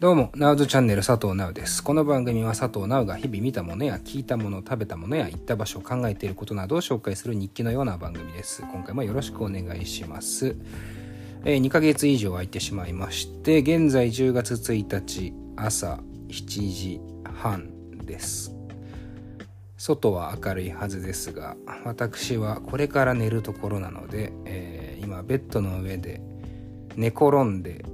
どうも、ナウズチャンネル佐藤ナウです。この番組は佐藤ナウが日々見たものや聞いたもの、食べたものや行った場所、考えていることなどを紹介する日記のような番組です。今回もよろしくお願いします。えー2ヶ月以上空いてしまいまして、現在10月1日朝7時半です。外は明るいはずですが、私はこれから寝るところなので、えー今ベッドの上で寝転んで、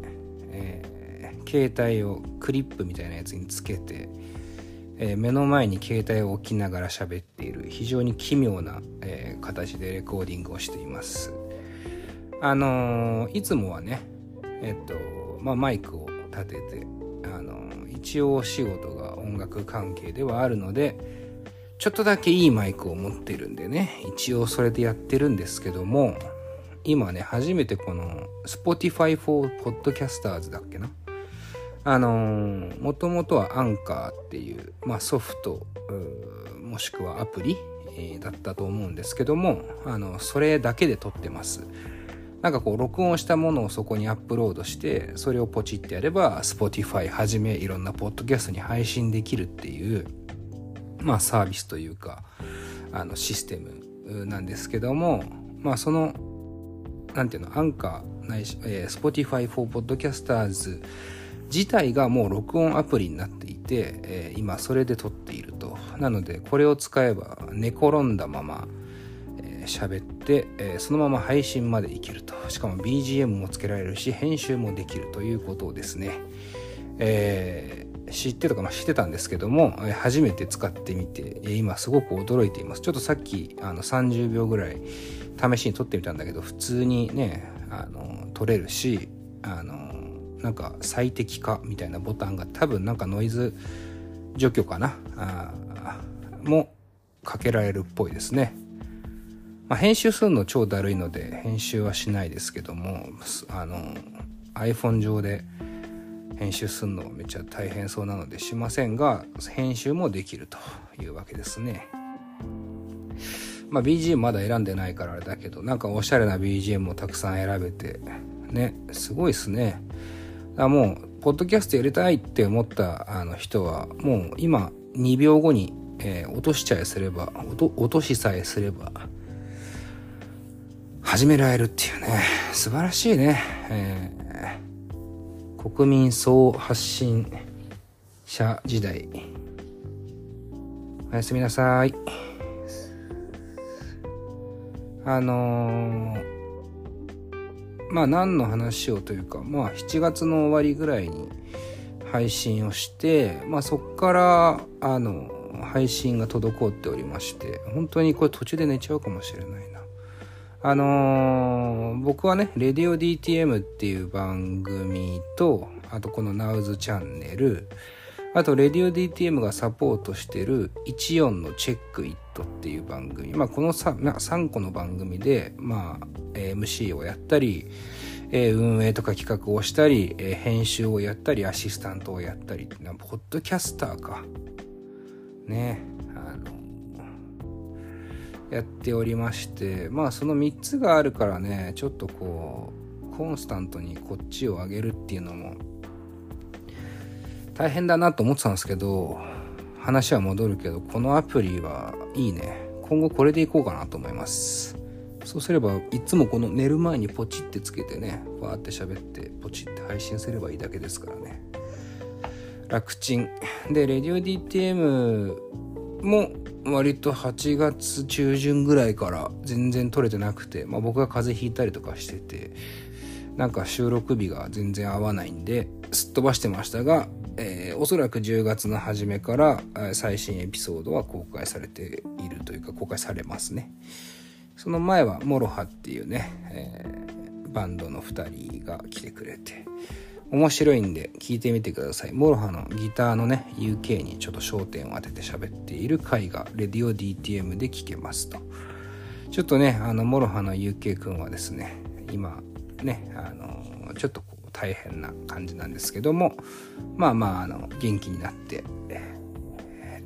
携帯をクリップみたいなやつにつけて、えー目の前に携帯を置きながら喋っている非常に奇妙な、えー形でレコーディングをしています。あのーいつもはねえっとまあマイクを立ててあのー一応お仕事が音楽関係ではあるのでちょっとだけいいマイクを持ってるんでね一応それでやってるんですけども今ね初めてこの Spotify for Podcasters だっけな？あの、もともとはアンカーっていう、まあ、ソフトもしくはアプリ、えーだったと思うんですけどもあのそれだけで撮ってます。なんかこう録音したものをそこにアップロードしてそれをポチってやれば Spotify はじめいろんなポッドキャストに配信できるっていうまあサービスというかあのシステムなんですけどもまあそのなんていうのアンカーないし、えー Spotify for Podcasters 自体がもう録音アプリになっていて、えー今それで撮っていると。なのでこれを使えば寝転んだままえー喋って、えーそのまま配信までいけると。しかも BGM もつけられるし編集もできるということをですね、えー知ってとか、まあ、知ってたんですけども、初めて使ってみて、今すごく驚いています。ちょっとさっきあの30秒ぐらい試しに撮ってみたんだけど普通にねあの撮れるしあのなんか最適化みたいなボタンが多分なんかノイズ除去かなあもかけられるっぽいですね。まあ、編集するの超だるいので編集はしないですけどもあの iPhone 上で編集するのめっちゃ大変そうなのでしませんが編集もできるというわけですね。まあ BGM まだ選んでないからあれだけどなんかおしゃれな BGM もたくさん選べてねすごいですね。だからもうポッドキャストやりたいって思ったあの人はもう今2秒後に、えー落としちゃえすれば落と落としさえすれば始められるっていうね。素晴らしいね、えー国民総発信者時代。おやすみなさい。あのーまあ何の話をというかまあ7月の終わりぐらいに配信をしてまあそっからあの配信が滞っておりまして本当にこれ途中で寝ちゃうかもしれないな。あのー僕はね、レディオ DTM っていう番組と、あとこの Now's チャンネル、あとレディオ DTM がサポートしてる14のチェックイットっていう番組。まあこの 3, 3個の番組で、まあ、MC をやったり、えー運営とか企画をしたり、えー編集をやったり、アシスタントをやったり、なポッドキャスターか。ね、あの、やっておりましてまあその3つがあるからねちょっとこうコンスタントにこっちを上げるっていうのも大変だなと思ってたんですけど話は戻るけどこのアプリはいいね。今後これでいこうかなと思います。そうすればいつもこの寝る前にポチってつけてねわーって喋ってポチって配信すればいいだけですからね。楽ちん。でレディオ DTM も割と8月中旬ぐらいから全然撮れてなくて、まあ、僕が風邪ひいたりとかしててなんか収録日が全然合わないんですっ飛ばしてましたが、えーおそらく10月の初めから最新エピソードは公開されているというか公開されますねその前はモロハっていうね、えーバンドの2人が来てくれて面白いんで聞いてみてください。モロハのギターのね、UK にちょっと焦点を当てて喋っている回が、レディオ DTM で聞けますと。ちょっとね、あの、モロハの UK 君はですね、今、ね、あの、ちょっとこう大変な感じなんですけども、まあまあ、あの、元気になって、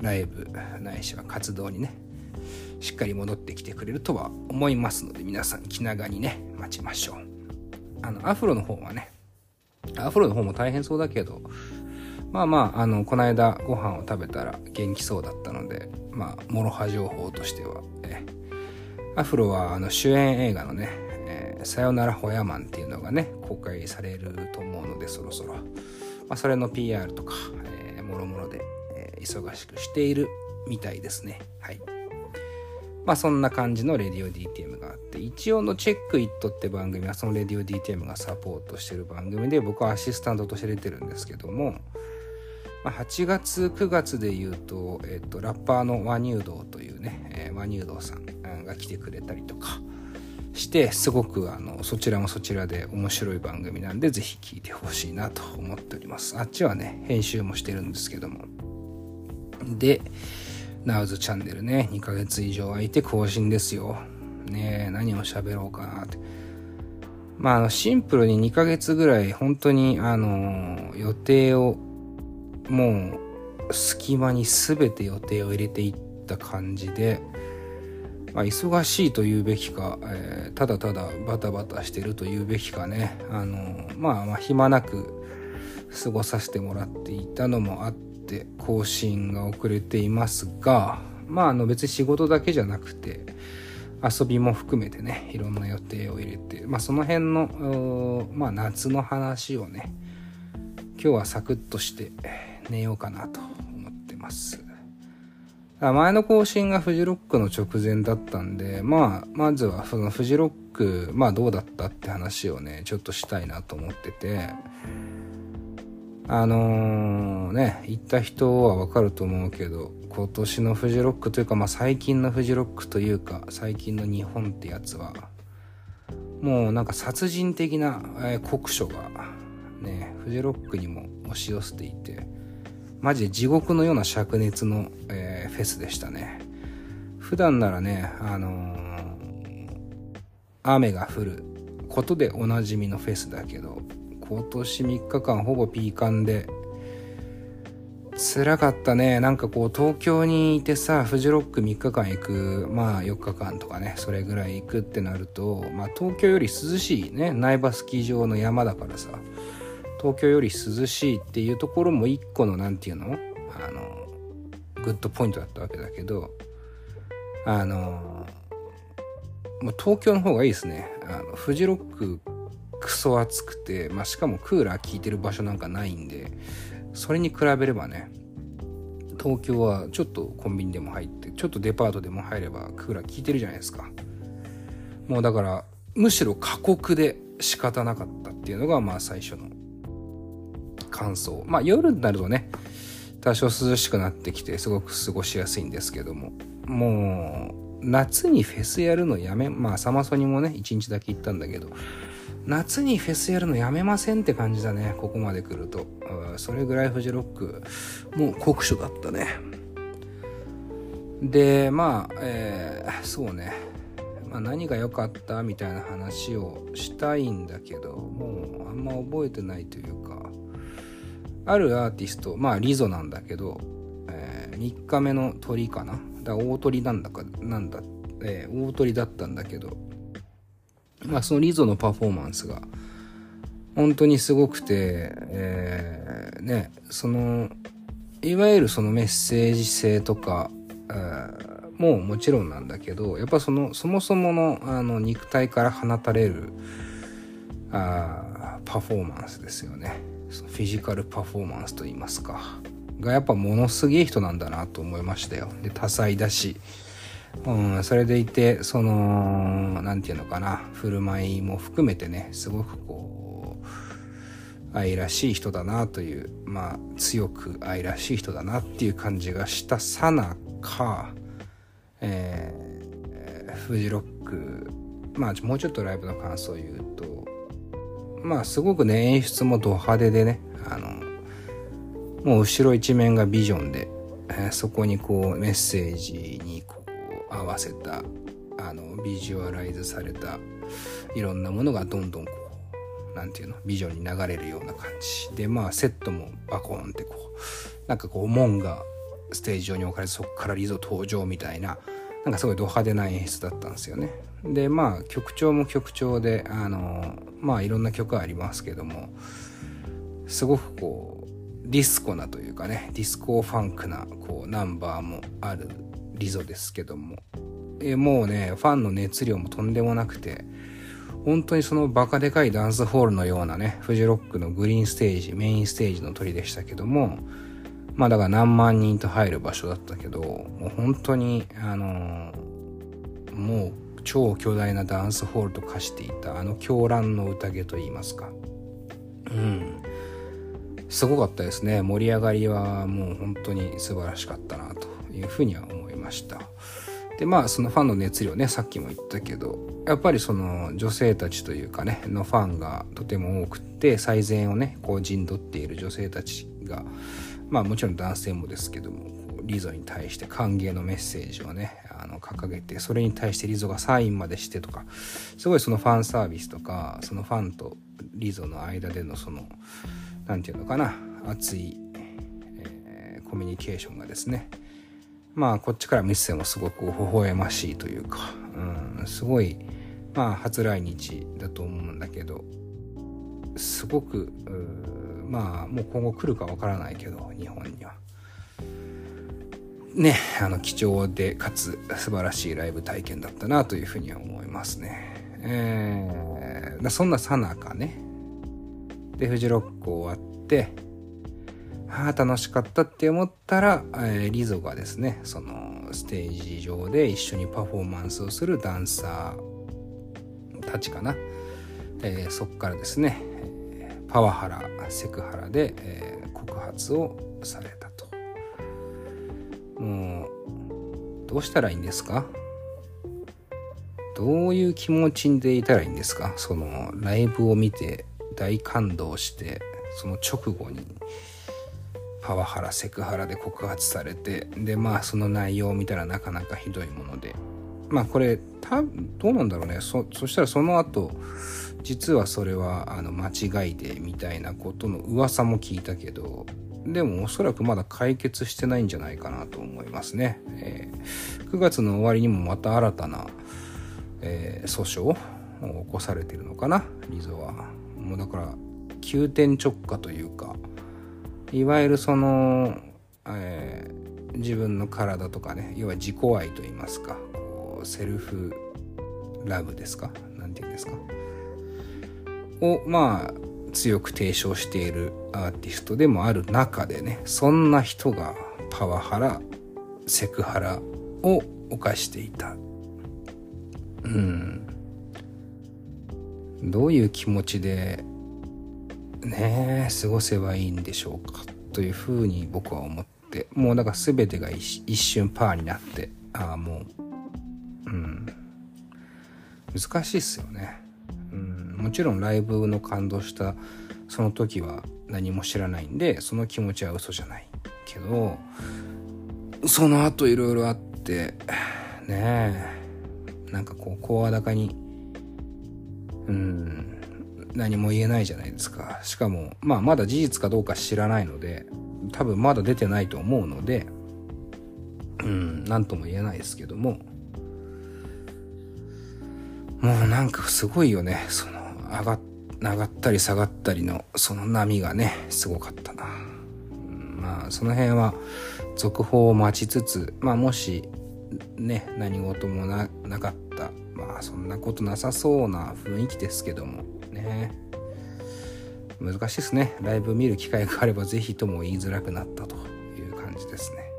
ライブないしは活動にね、しっかり戻ってきてくれるとは思いますので、皆さん気長にね、待ちましょう。あの、アフロの方はね、アフロの方も大変そうだけど、まあまああのこの間ご飯を食べたら元気そうだったのでまあモロハ情報としてはえアフロはあの主演映画のね「さよならホヤマン」っていうのがね公開されると思うのでそろそろ、まあ、それの PR とか、えー、もろもろで、えー、忙しくしているみたいですね。はい。まあそんな感じのレディオ DTM があって、一応のチェックイットって番組はそのレディオ DTM がサポートしてる番組で僕はアシスタントとして出てるんですけども、まあ、8月9月で言うと、えっ、と、ラッパーのワニュードというね、えー、ワニュードさんが来てくれたりとかしてすごくあのそちらもそちらで面白い番組なんでぜひ聞いてほしいなと思っております。あっちはね編集もしてるんですけども。で Now's チャンネルね2ヶ月以上空いて更新ですよ。ねえ何を喋ろうかなって。まああのシンプルに2ヶ月ぐらい本当にあの予定をもう隙間に全て予定を入れていった感じで、まあ、忙しいと言うべきか、えー、ただただバタバタしてると言うべきかねあのまあまあ暇なく過ごさせてもらっていたのもあって更新が遅れていますがまああの別に仕事だけじゃなくて遊びも含めてねいろんな予定を入れてまあその辺のまあ夏の話をね今日はサクッとして寝ようかなと思ってます。前の更新がフジロックの直前だったんで、まあ、まずはそのフジロック、まあどうだったって話をね、ちょっとしたいなと思ってて、あのー、ね、行った人はわかると思うけど、今年のフジロックというか、まあ最近のフジロックというか、最近の日本ってやつは、もうなんか殺人的な、えー、酷暑が、ね、フジロックにも押し寄せていて、マジで地獄のような灼熱の、えー、フェスでしたね。普段ならね、あのー、雨が降ることでおなじみのフェスだけど、今年3日間ほぼピーカンで、辛かったね。なんかこう東京にいてさ、フジロック3日間行く、まあ4日間とかね、それぐらい行くってなると、まあ東京より涼しいね、苗場スキー場の山だからさ、東京より涼しいっていうところも一個の何て言うの？あのグッドポイントだったわけだけどあのもう東京の方がいいですねあのフジロッククソ暑くて、まあ、しかもクーラー効いてる場所なんかないんでそれに比べればね東京はちょっとコンビニでも入ってちょっとデパートでも入ればクーラー効いてるじゃないですかもうだからむしろ過酷で仕方なかったっていうのがまあ最初の乾燥。まあ夜になるとね、多少涼しくなってきてすごく過ごしやすいんですけども、もう夏にフェスやるのやめ、まあサマソニもね、一日だけ行ったんだけど、夏にフェスやるのやめませんって感じだね、ここまで来ると。それぐらいフジロック、もう酷暑だったね。で、まあ、えー、そうね。まあ、何が良かったみたいな話をしたいんだけど、もうあんま覚えてないというか、あるアーティスト、まあリゾなんだけど、えー、3日目の鳥かな？だ大鳥なんだか、なんだ、えー、大鳥だったんだけど、まあそのリゾのパフォーマンスが、本当にすごくて、えー、ね、その、いわゆるそのメッセージ性とか、えー、もうもちろんなんだけど、やっぱその、そもそものあの肉体から放たれる、あパフォーマンスですよね。フィジカルパフォーマンスといいますか。がやっぱものすげえ人なんだなと思いましたよ。で多彩だし。うんそれでいてその何て言うのかな。振る舞いも含めてねすごくこう愛らしい人だなというまあ強く愛らしい人だなっていう感じがしたさなかえー、フジロック。まあもうちょっとライブの感想を言うとまあすごくね演出もド派手でねあのもう後ろ一面がビジョンで、えー、そこにこうメッセージにこう合わせたあのビジュアライズされたいろんなものがどんどんこうなんていうのビジョンに流れるような感じでまあセットもバコーンってこうなんかこう門がステージ上に置かれてそこからリゾ登場みたいななんかすごいド派手な演出だったんですよね。でまあ曲調も曲調であのまあいろんな曲ありますけどもすごくこうディスコなというかね、ディスコファンクな、こう、ナンバーもあるリゾですけども、えもうね、ファンの熱量もとんでもなくて、本当にそのバカでかいダンスホールのようなね、フジロックのグリーンステージ、メインステージの鳥でしたけども、まあだから何万人と入る場所だったけど、もう本当に、あのー、もう超巨大なダンスホールと化していたあの狂乱の宴といいますか。うん。すごかったですね。盛り上がりはもう本当に素晴らしかったなというふうには思いました。でまあそのファンの熱量ねさっきも言ったけどやっぱりその女性たちというかねのファンがとても多くって最善をねこう陣取っている女性たちがまあもちろん男性もですけどもリゾに対して歓迎のメッセージをねあの掲げてそれに対してリゾがサインまでしてとかすごいそのファンサービスとかそのファンとリゾの間でのその何て言うのかな熱い、えー、コミュニケーションがですねまあこっちから見せてもすごく微笑ましいというか、うん、すごいまあ初来日だと思うんだけどすごくまあもう今後来るかわからないけど日本には。ねあの貴重でかつ素晴らしいライブ体験だったなというふうには思いますね。えー、そんなさなかね。でフジロック終わってああ楽しかったって思ったら、えー、リゾがですねそのステージ上で一緒にパフォーマンスをするダンサーたちかな、えー、そこからですねパワハラセクハラで、えー、告発をされたと。もうどうしたらいいんですか？どういう気持ちでいたらいいんですか？そのライブを見て大感動してその直後にパワハラセクハラで告発されてでまあその内容を見たらなかなかひどいもので。まあこれたどうなんだろうね。そそしたらその後実はそれはあの間違いでみたいなことの噂も聞いたけどでもおそらくまだ解決してないんじゃないかなと思いますね、えー、9月の終わりにもまた新たな、えー、訴訟を起こされてるのかな。リゾは。もうだから急転直下というかいわゆるその、えー、自分の体とかね要は自己愛と言いますかセルフラブですか？何て言うんですか？をまあ強く提唱しているアーティストでもある中でねそんな人がパワハラセクハラを犯していた。うん。どういう気持ちでね過ごせばいいんでしょうかというふうに僕は思って。もうだから全てが一瞬パーになってああもううん。難しいっすよね、もちろんライブの感動したその時は何も知らないんでその気持ちは嘘じゃないけどその後いろいろあってねえなんかこう声高にうん何も言えないじゃないですか。しかも、まあまだ事実かどうか知らないので、多分まだ出てないと思うので、うん、なんとも言えないですけども、もうなんかすごいよね。その、上が、上がったり下がったりの、その波がね、すごかったな。うん、まあ、その辺は、続報を待ちつつ、まあもし、ね、何事もなかった、まあそんなことなさそうな雰囲気ですけども、ね。難しいですね。ライブ見る機会があれば是非とも言いづらくなったという感じですね、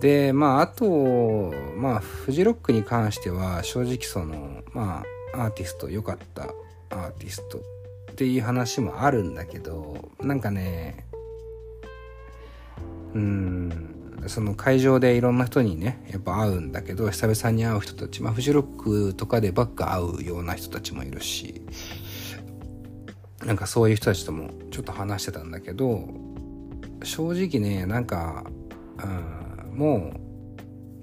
でまああとまあフジロックに関しては正直そのまあアーティスト良かったアーティストっていう話もあるんだけどなんかねうんその会場でいろんな人にねやっぱ会うんだけど久々に会う人たちまあフジロックとかでばっか会うような人たちもいるしなんかそういう人たちともちょっと話してたんだけど正直ねなんか、うん、もう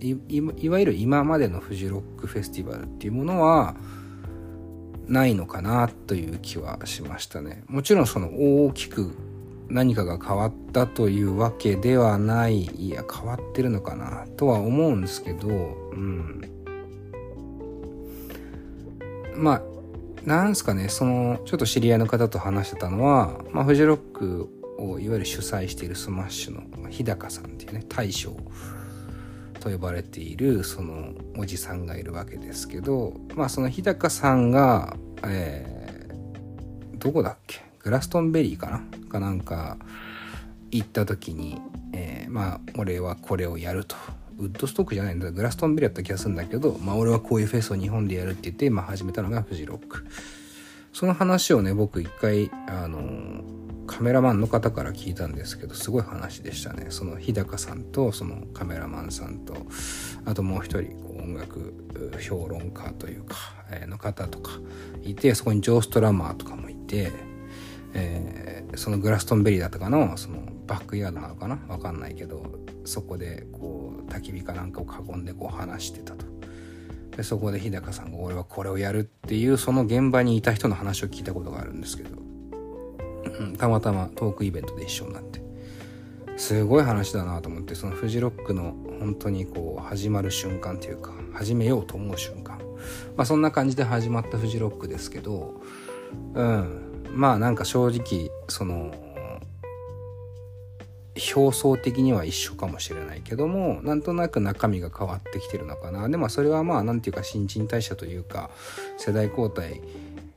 いわゆる今までのフジロックフェスティバルっていうものはないのかなという気はしましたね。もちろんその大きく何かが変わったというわけではない。いや変わってるのかなとは思うんですけどうん。まあなんすかね。そのちょっと知り合いの方と話してたのは、まあ、フジロックをいわゆる主催しているスマッシュの日高さんっていうね大将。と呼ばれているそのおじさんがいるわけですけどまあその日高さんが、えー、どこだっけ？グラストンベリーかな？かなんか行った時に、えー、まあ俺はこれをやると。ウッドストックじゃないんだ。グラストンベリーだった気がするんだけどまあ俺はこういうフェスを日本でやるって言って、まあ、始めたのがフジロック。その話をね僕一回あのカメラマンの方から聞いたんですけどすごい話でしたね。その日高さんとそのカメラマンさんとあともう一人こう音楽評論家というか、え、の方とかいてそこにジョー・ストラマーとかもいて、えー、そのグラストンベリーだったかのそのバックヤードなのかな？わかんないけどそこでこう焚き火かなんかを囲んでこう話してたと。でそこで日高さんが俺はこれをやるっていうその現場にいた人の話を聞いたことがあるんですけどたまたまトークイベントで一緒になって。すごい話だなと思ってそのフジロックの本当にこう始まる瞬間というか始めようと思う瞬間。まあそんな感じで始まったフジロックですけどうん。まあなんか正直その表層的には一緒かもしれないけどもなんとなく中身が変わってきてるのかな。でもそれはまあなんていうか新陳代謝というか世代交代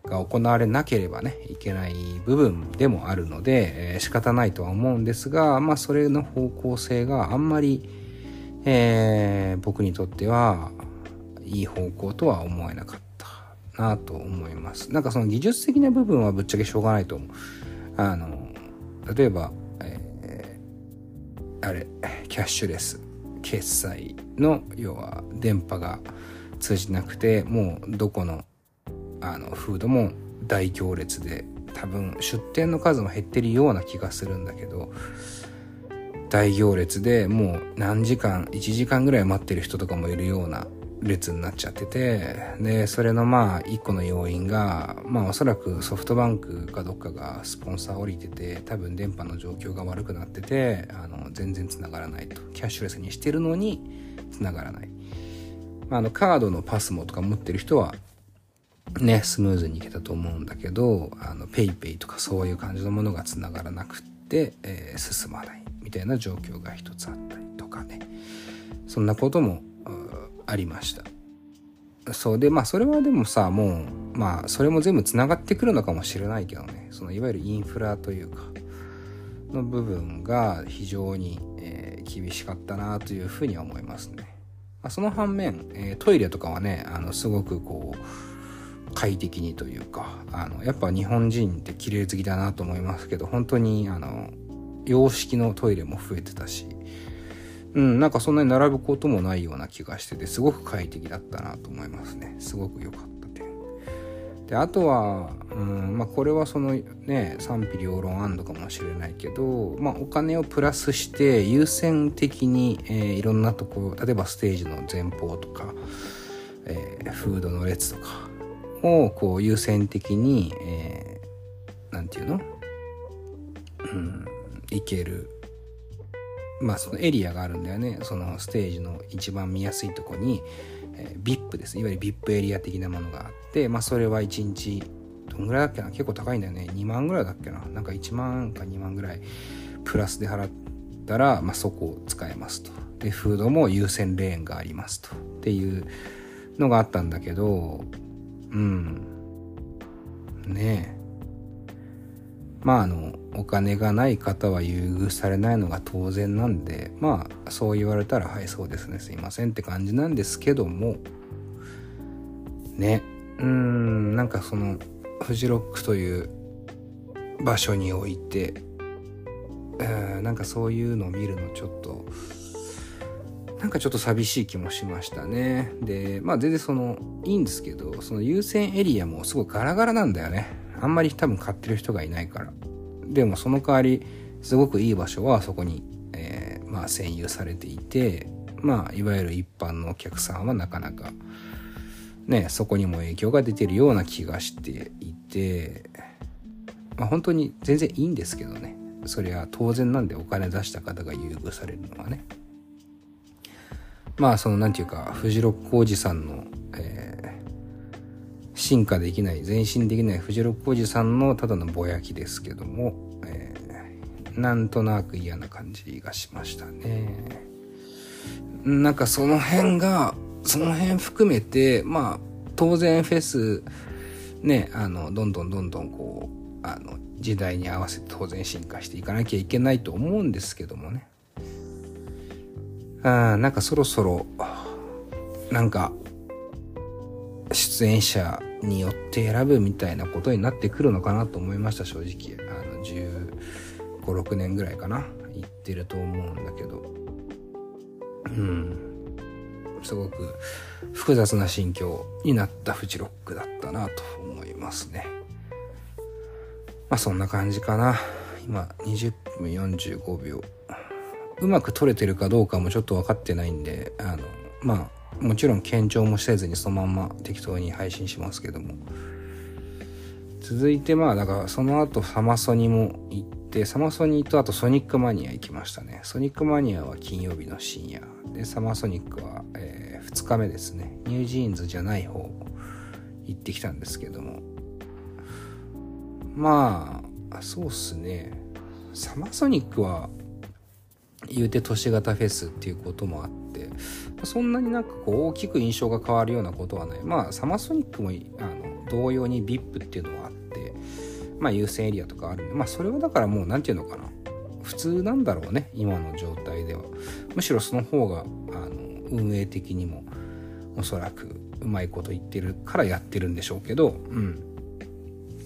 が行われなければねいけない部分でもあるので、えー、仕方ないとは思うんですがまあそれの方向性があんまり、えー、僕にとってはいい方向とは思えなかったなと思います。なんかその技術的な部分はぶっちゃけしょうがないと思う。あの例えば、えー、あれキャッシュレス決済の要は電波が通じなくてもうどこのあのフードも大行列で多分出店の数も減ってるような気がするんだけど大行列でもう何時間1時間ぐらい待ってる人とかもいるような列になっちゃっててでそれのまあ一個の要因がまあおそらくソフトバンクかどっかがスポンサー降りてて多分電波の状況が悪くなっててあの全然繋がらないと。キャッシュレスにしてるのに繋がらない、まあ、あのカードのパスモとか持ってる人はね、スムーズにいけたと思うんだけど、あの、ペイペイとかそういう感じのものが繋がらなくって、えー、進まないみたいな状況が一つあったりとかね。そんなこともありました。そうで、まあそれはでもさ、もう、まあそれも全部繋がってくるのかもしれないけどね、そのいわゆるインフラというか、の部分が非常に、えー、厳しかったなというふうには思いますね。まあ、その反面、えー、トイレとかはね、あの、すごくこう、快適にというかあのやっぱ日本人って綺麗好きだなと思いますけど本当にあの洋式のトイレも増えてたしうんなんかそんなに並ぶこともないような気がしててすごく快適だったなと思いますね。すごく良かった点。であとはうんまあこれはそのね賛否両論あんのかもしれないけどまあお金をプラスして優先的に、えー、いろんなとこ例えばステージの前方とかえー、フードの列とかをこう優先的に、えー、なんていうの？うん、行ける。まあそのエリアがあるんだよね。そのステージの一番見やすいとこに、えー、VIP ですね。いわゆる VIP エリア的なものがあって、まあそれは1日、どんぐらいだっけな？結構高いんだよね。2万ぐらいだっけな？なんか1万か2万ぐらいプラスで払ったら、まあそこを使えますと。で、フードも優先レーンがありますと。っていうのがあったんだけど、うん。ねえ。まああのお金がない方は優遇されないのが当然なんでまあそう言われたらはいそうですねすいませんって感じなんですけどもね。うんなんかそのフジロックという場所において、えー、なんかそういうのを見るのちょっとなんかちょっと寂しい気もしましたね。で、まあ全然その、いいんですけど、その優先エリアもすごいガラガラなんだよね。あんまり多分買ってる人がいないから。でもその代わり、すごくいい場所はそこに、えー、まあ占有されていて、まあいわゆる一般のお客さんはなかなか、ね、そこにも影響が出てるような気がしていて、まあ本当に全然いいんですけどね。それは当然なんでお金出した方が優遇されるのはね。まあその何て言うかフジロックおじさんの、えー、進化できない前進できないフジロックおじさんのただのぼやきですけども、えー、なんとなく嫌な感じがしましたね。なんかその辺が、その辺含めて、まあ、当然フェス、ね、あの、どんどんどんどんこう、あの、時代に合わせて当然進化していかなきゃいけないと思うんですけどもね。あなんかそろそろ、なんか、出演者によって選ぶみたいなことになってくるのかなと思いました正直。あの1516年ぐらいかな。行ってると思うんだけど。うん。すごく複雑な心境になったフジロックだったなと思いますね。まあそんな感じかな。今20分45秒。うまく撮れてるかどうかもちょっと分かってないんであのまあもちろん検証もせずにそのまんま適当に配信しますけども。続いてまあだからその後サマソニも行ってサマソニとあとソニックマニア行きましたね。ソニックマニアは金曜日の深夜。でサマソニックは、えー、2日目ですね。ニュージーンズじゃない方行ってきたんですけども。まあそうっすね。サマソニックは言うて都市型フェスっていうこともあってそんなになんかこう大きく印象が変わるようなことはない。まあサマソニックもあの同様に VIP っていうのはあってまあ優先エリアとかあるんでまあそれはだからもう何て言うのかな。普通なんだろうね今の状態では。むしろその方があの運営的にもおそらくうまいこと言ってるからやってるんでしょうけどうん。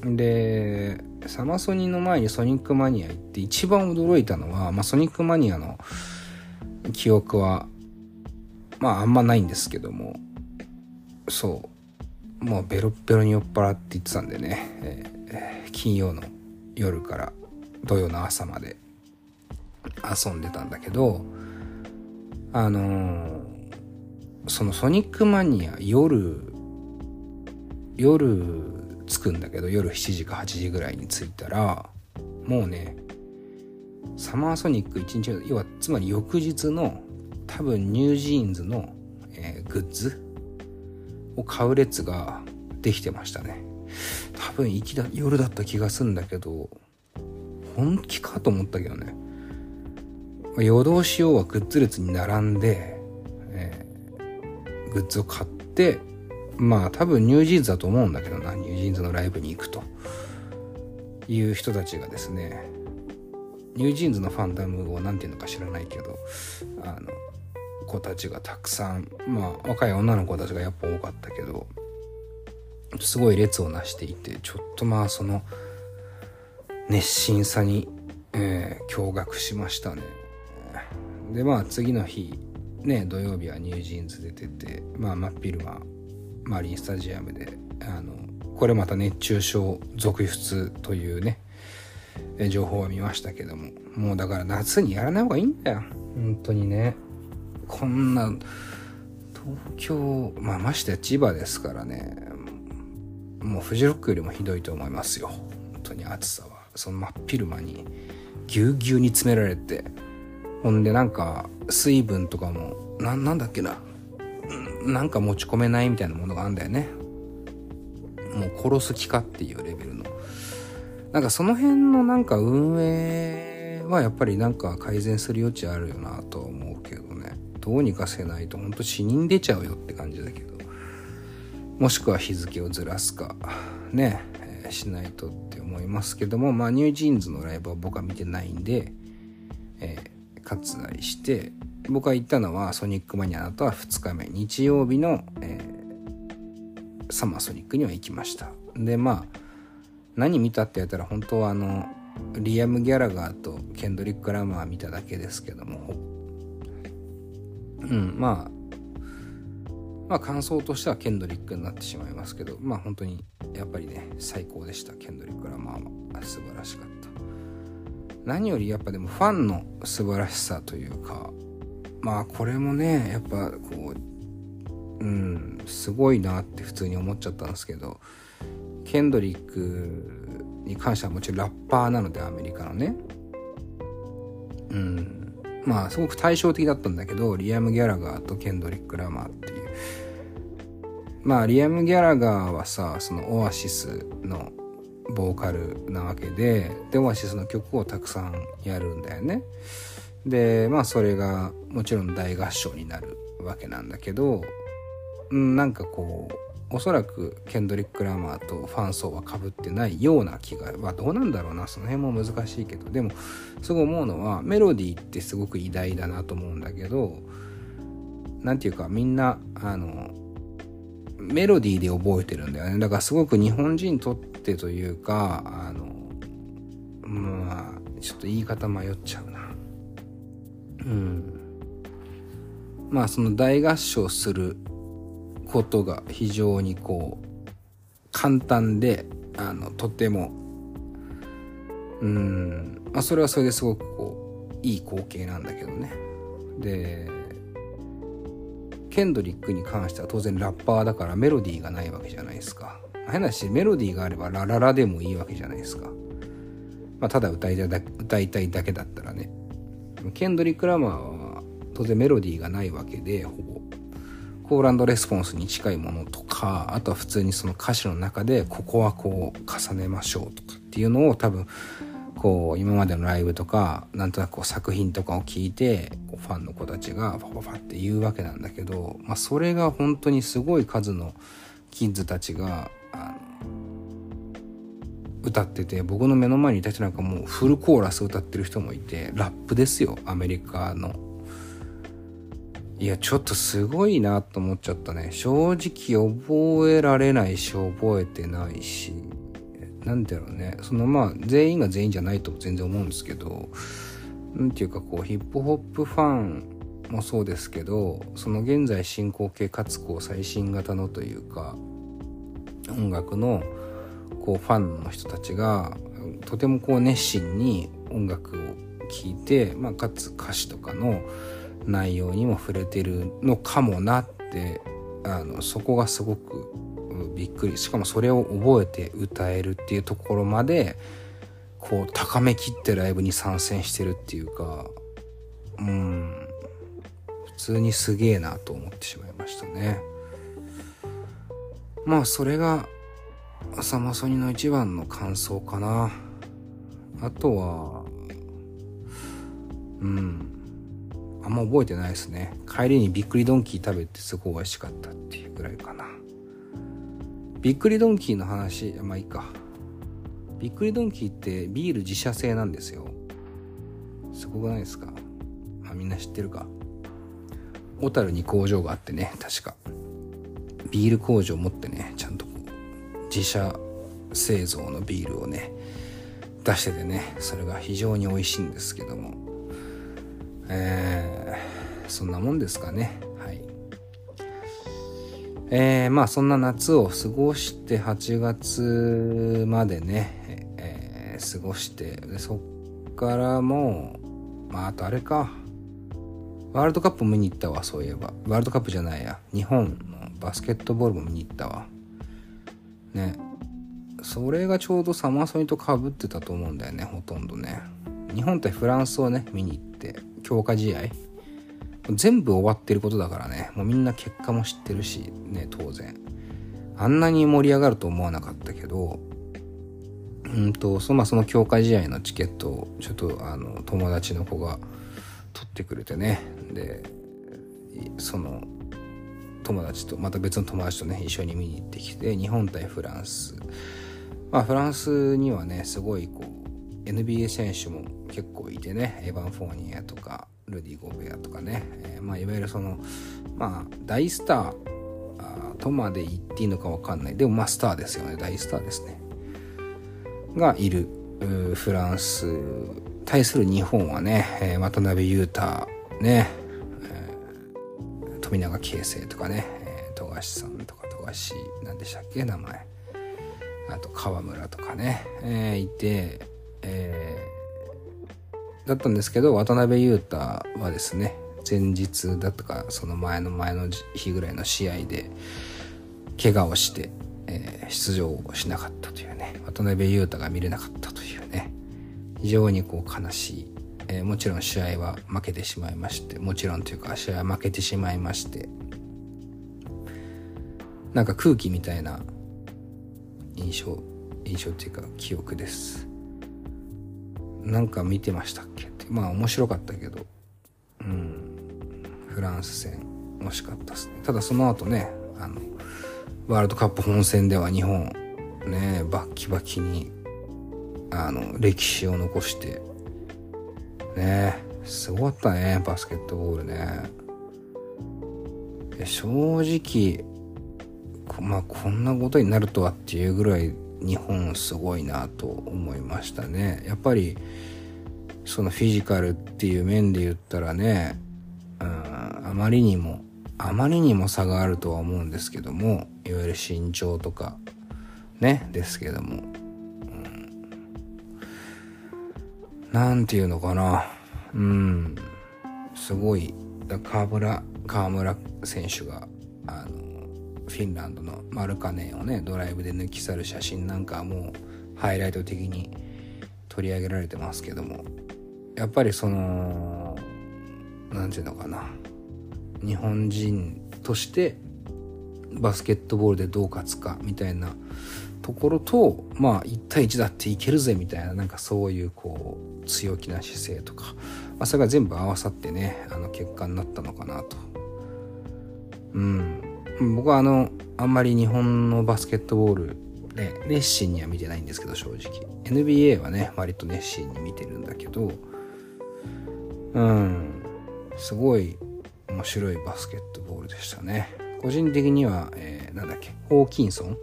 でサマソニの前にソニックマニア行って一番驚いたのは、まあ、ソニックマニアの記憶はまああんまないんですけどもそう。もうベロッベロに酔っ払って言ってたんでね、えー、金曜の夜から土曜の朝まで遊んでたんだけどあのー、そのソニックマニア夜夜着くんだけど夜7時か8時ぐらいに着いたらもうねサマーソニック1日要はつまり翌日の多分ニュージーンズの、えー、グッズを買う列ができてましたね。多分行きだ、夜だった気がするんだけど、本気かと思ったけどね。夜通し用はグッズ列に並んで、えー、グッズを買って、まあ多分ニュージーンズだと思うんだけどな、ニュージーンズのライブに行くと。いう人たちがですね、ニュージーンズのファンダムを何て言うのか知らないけど、あの、子たちがたくさんまあ若い女の子たちがやっぱ多かったけどすごい列をなしていてちょっとまあその熱心さに、えー、驚愕しましたね。でまあ次の日ね土曜日はニュージーンズ出ててまあ真っ昼間マリンスタジアムであのこれまた熱中症続出というね情報を見ましたけどももうだから夏にやらない方がいいんだよ。本当にね。こんな東京まあましてや千葉ですからねもうフジロックよりもひどいと思いますよ。本当に暑さは。その真っ昼間にぎゅうぎゅうに詰められてほんでなんか水分とかもななんだっけななんか持ち込めないみたいなものがあるんだよね。もう殺す気かっていうレベルの。なんかその辺のなんか運営はやっぱりなんか改善する余地あるよなと思うけどね。どうにかせないと本当死人出ちゃうよって感じだけど。もしくは日付をずらすかね、しないとって思いますけども。まあニュージーンズのライブは僕は見てないんで、えー、割愛して僕が行ったのはソニックマニアのとは2日目日曜日の、えー、サマーソニックには行きましたでまあ何見たってやったら本当はあのリアム・ギャラガーとケンドリック・ラマー見ただけですけどもうん、まあ、まあ感想としてはケンドリックになってしまいますけど、まあ本当にやっぱりね、最高でした。ケンドリックはまあまあ素晴らしかった。何よりやっぱでもファンの素晴らしさというか、まあこれもね、やっぱこう、うん、すごいなって普通に思っちゃったんですけど、ケンドリックに関してはもちろんラッパーなのでアメリカのね、うん、まあすごく対照的だったんだけどリアム・ギャラガーとケンドリック・ラマーっていう。まあリアム・ギャラガーはさそのオアシスのボーカルなわけででオアシスの曲をたくさんやるんだよね。でまあそれがもちろん大合唱になるわけなんだけどなんかこうおそらくケンドリック・ラマーとファン層はかぶってないような気が、まあ、どうなんだろうなその辺も難しいけどでもすごい思うのはメロディーってすごく偉大だなと思うんだけど何て言うかみんなあのメロディーで覚えてるんだよね。だからすごく日本人にとってというかあのまあちょっと言い方迷っちゃうな。うん。まあその大合唱することが非常にこう簡単であのとてもうん。まあそれはそれですごくこういい光景なんだけどね。でケンドリックに関しては当然ラッパーだからメロディーがないわけじゃないですか。変な話メロディーがあればラララでもいいわけじゃないですか。まあただ歌いだ歌いたいだけだったらね。ケンドリック・ラマーは当然メロディーがないわけでほぼ。コールレスポンスに近いものとかあとは普通にその歌詞の中でここはこう重ねましょうとかっていうのを多分こう今までのライブとかなんとなくこう作品とかを聞いてファンの子たちがファファファって言うわけなんだけど、まあ、それが本当にすごい数のキッズたちがあの歌ってて僕の目の前にいた人なんかもうフルコーラス歌ってる人もいてラップですよアメリカのいや、ちょっとすごいなと思っちゃったね。正直覚えられないし、覚えてないし、なんだろうね。そのまあ、全員が全員じゃないと全然思うんですけど、なんていうかこう、ヒップホップファンもそうですけど、その現在進行形かつこう、最新型のというか、音楽のこう、ファンの人たちが、とてもこう、熱心に音楽を聴いて、まあ、かつ歌詞とかの、内容にも触れてるのかもなってあのそこがすごくびっくり。しかもそれを覚えて歌えるっていうところまでこう高めきってライブに参戦してるっていうかうん普通にすげえなと思ってしまいましたね。まあそれがサマソニの一番の感想かな。あとはうん。あんま覚えてないですね。帰りにびっくりドンキー食べてすごい美味しかったっていうぐらいかな。びっくりドンキーの話まあいいか。びっくりドンキーってビール自社製なんですよ。すごくないですか？あみんな知ってるか？小樽に工場があってね確か。ビール工場持ってねちゃんと自社製造のビールをね出しててねそれが非常に美味しいんですけども。えー、そんなもんですかね。はい。えー、まあそんな夏を過ごして8月までね、えー、過ごしてでそっからもうまああとあれか。ワールドカップ見に行ったわそういえば。ワールドカップじゃないや。日本のバスケットボールも見に行ったわ。ね。それがちょうどサマソニとかぶってたと思うんだよねほとんどね。日本対フランスをね見に行って強化試合。全部終わってることだからね。もうみんな結果も知ってるしね当然。あんなに盛り上がると思わなかったけどうんとそ,、まあ、その強化試合のチケットをちょっとあの友達の子が取ってくれてね。でその友達とまた別の友達とね一緒に見に行ってきて日本対フランス。まあフランスにはねすごいこう NBA 選手も結構いてねエヴァン・フォーニアとかルディ・ゴベアとかね、えー、まあ、いわゆるそのまあ大スターとまで言っていいのか分かんない。でもまあスターですよね。大スターですね。がいるフランス。対する日本はね、えー、渡辺裕太ね、富永啓生とかね、えー、富樫さんとか富樫何でしたっけ名前。あと川村とかね、えー、いてえー、だったんですけど渡辺裕太はですね前日だったかその前の前の日ぐらいの試合で怪我をして、えー、出場をしなかったというね渡辺裕太が見れなかったというね非常にこう悲しい、えー、もちろん試合は負けてしまいましてもちろんというか試合は負けてしまいまして。なんか空気みたいな印象印象っていうか記憶です。なんか見てましたっけ？ってまあ面白かったけど。うん。フランス戦惜しかったですね。ただその後ねあのワールドカップ本戦では日本ねバッキバキにあの歴史を残してね。すごかったねバスケットボールね。正直まあこんなことになるとはっていうぐらい日本すごいなと思いましたね。やっぱりそのフィジカルっていう面で言ったらね、うん、あまりにもあまりにも差があるとは思うんですけどもいわゆる身長とかねですけども、なんていうのかな。うん。すごい。河村河村選手があのフィンランドのマルカネンをねドライブで抜き去る写真なんかもうハイライト的に取り上げられてますけども。やっぱりその何て言うのかな。日本人としてバスケットボールでどう勝つかみたいなところとまあ1対1だっていけるぜみたいななんかそういうこう強気な姿勢とか、まあ、それが全部合わさってねあの結果になったのかなと。うん。僕はあのあんまり日本のバスケットボールで熱心には見てないんですけど正直。NBA はね割と熱心に見てるんだけどうん。すごい面白いバスケットボールでしたね。個人的には、えー、なんだっけホーキンソン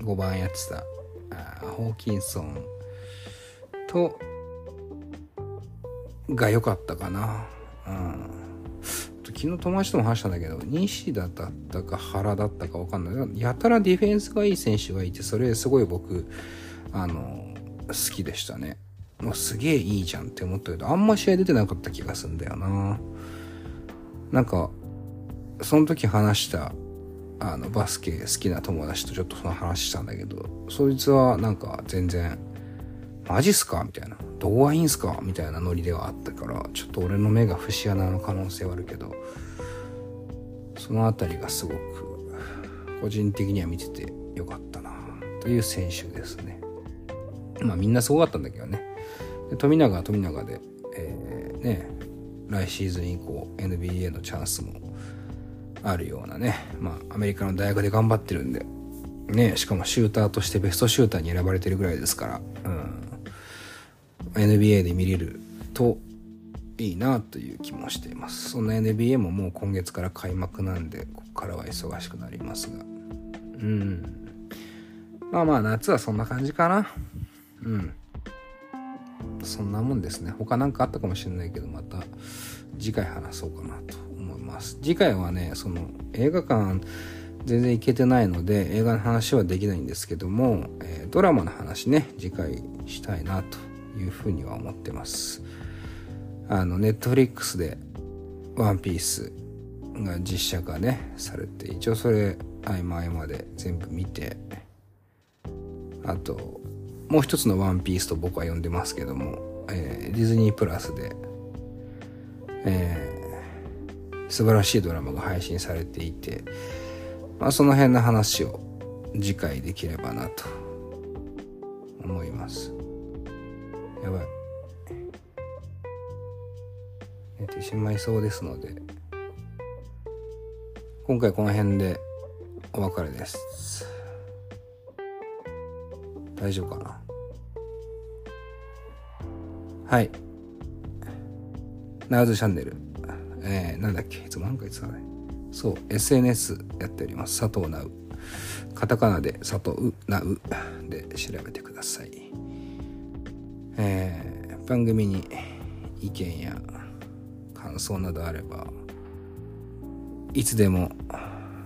5番やってたあホーキンソンとが良かったかなうん昨日友達とも話したんだけど、西田だったか原だったか分かんない。やたらディフェンスがいい選手がいて、それすごい僕、あの、好きでしたね。もうすげえいいじゃんって思ったけど、あんま試合出てなかった気がするんだよな。なんか、その時話した、あの、バスケ好きな友達とちょっとその話したんだけど、そいつはなんか全然、マジっすかみたいな。どこがいいんすかみたいなノリではあったから、ちょっと俺の目が節穴の可能性はあるけど、その辺りがすごく、個人的には見ててよかったなという選手ですね。まあみんなすごかったんだけどね。で富永は富永で、えー、ね、来シーズン以降 NBA のチャンスもあるようなね、まあアメリカの大学で頑張ってるんで、ね、しかもシューターとしてベストシューターに選ばれてるぐらいですから、うん、NBA で見れるといいなという気もしています。そんな NBA ももう今月から開幕なんで、ここからは忙しくなりますが。うん。まあまあ夏はそんな感じかな。うん。そんなもんですね。他なんかあったかもしれないけど、また次回話そうかなとます。次回はね、その映画館全然行けてないので映画の話はできないんですけども、えー、ドラマの話ね、次回したいなというふうには思ってます。あの、ネットフリックスでワンピースが実写化ね、されて、一応それ合間合間で全部見て、あと、もう一つのワンピースと僕は呼んでますけども、えー、ディズニープラスで、えー、素晴らしいドラマが配信されていて、まあ、その辺の話を次回できればなと思います。やばい。寝てしまいそうですので今回この辺でお別れです。大丈夫かな？はい。ナウズチャンネル。えー、なんだっけ？いつも何か言ってたね。そう SNS やっております。佐藤ナウ。カタカナで佐藤ナウで調べてください。えー、番組に意見や感想などあればいつでも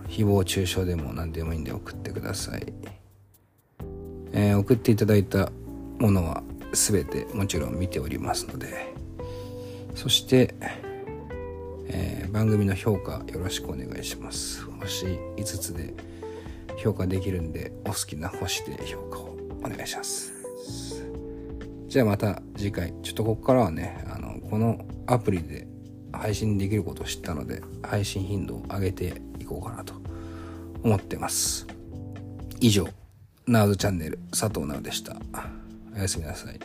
誹謗中傷でも何でもいいんで送ってください、えー、送っていただいたものは全てもちろん見ておりますのでそして、えー、番組の評価よろしくお願いします星5つで評価できるんでお好きな星で評価をお願いしますじゃあまた次回。ちょっとここからはね、あの、このアプリで配信できることを知ったので、配信頻度を上げていこうかなと思ってます。以上、ナウズチャンネル佐藤直でしたおやすみなさい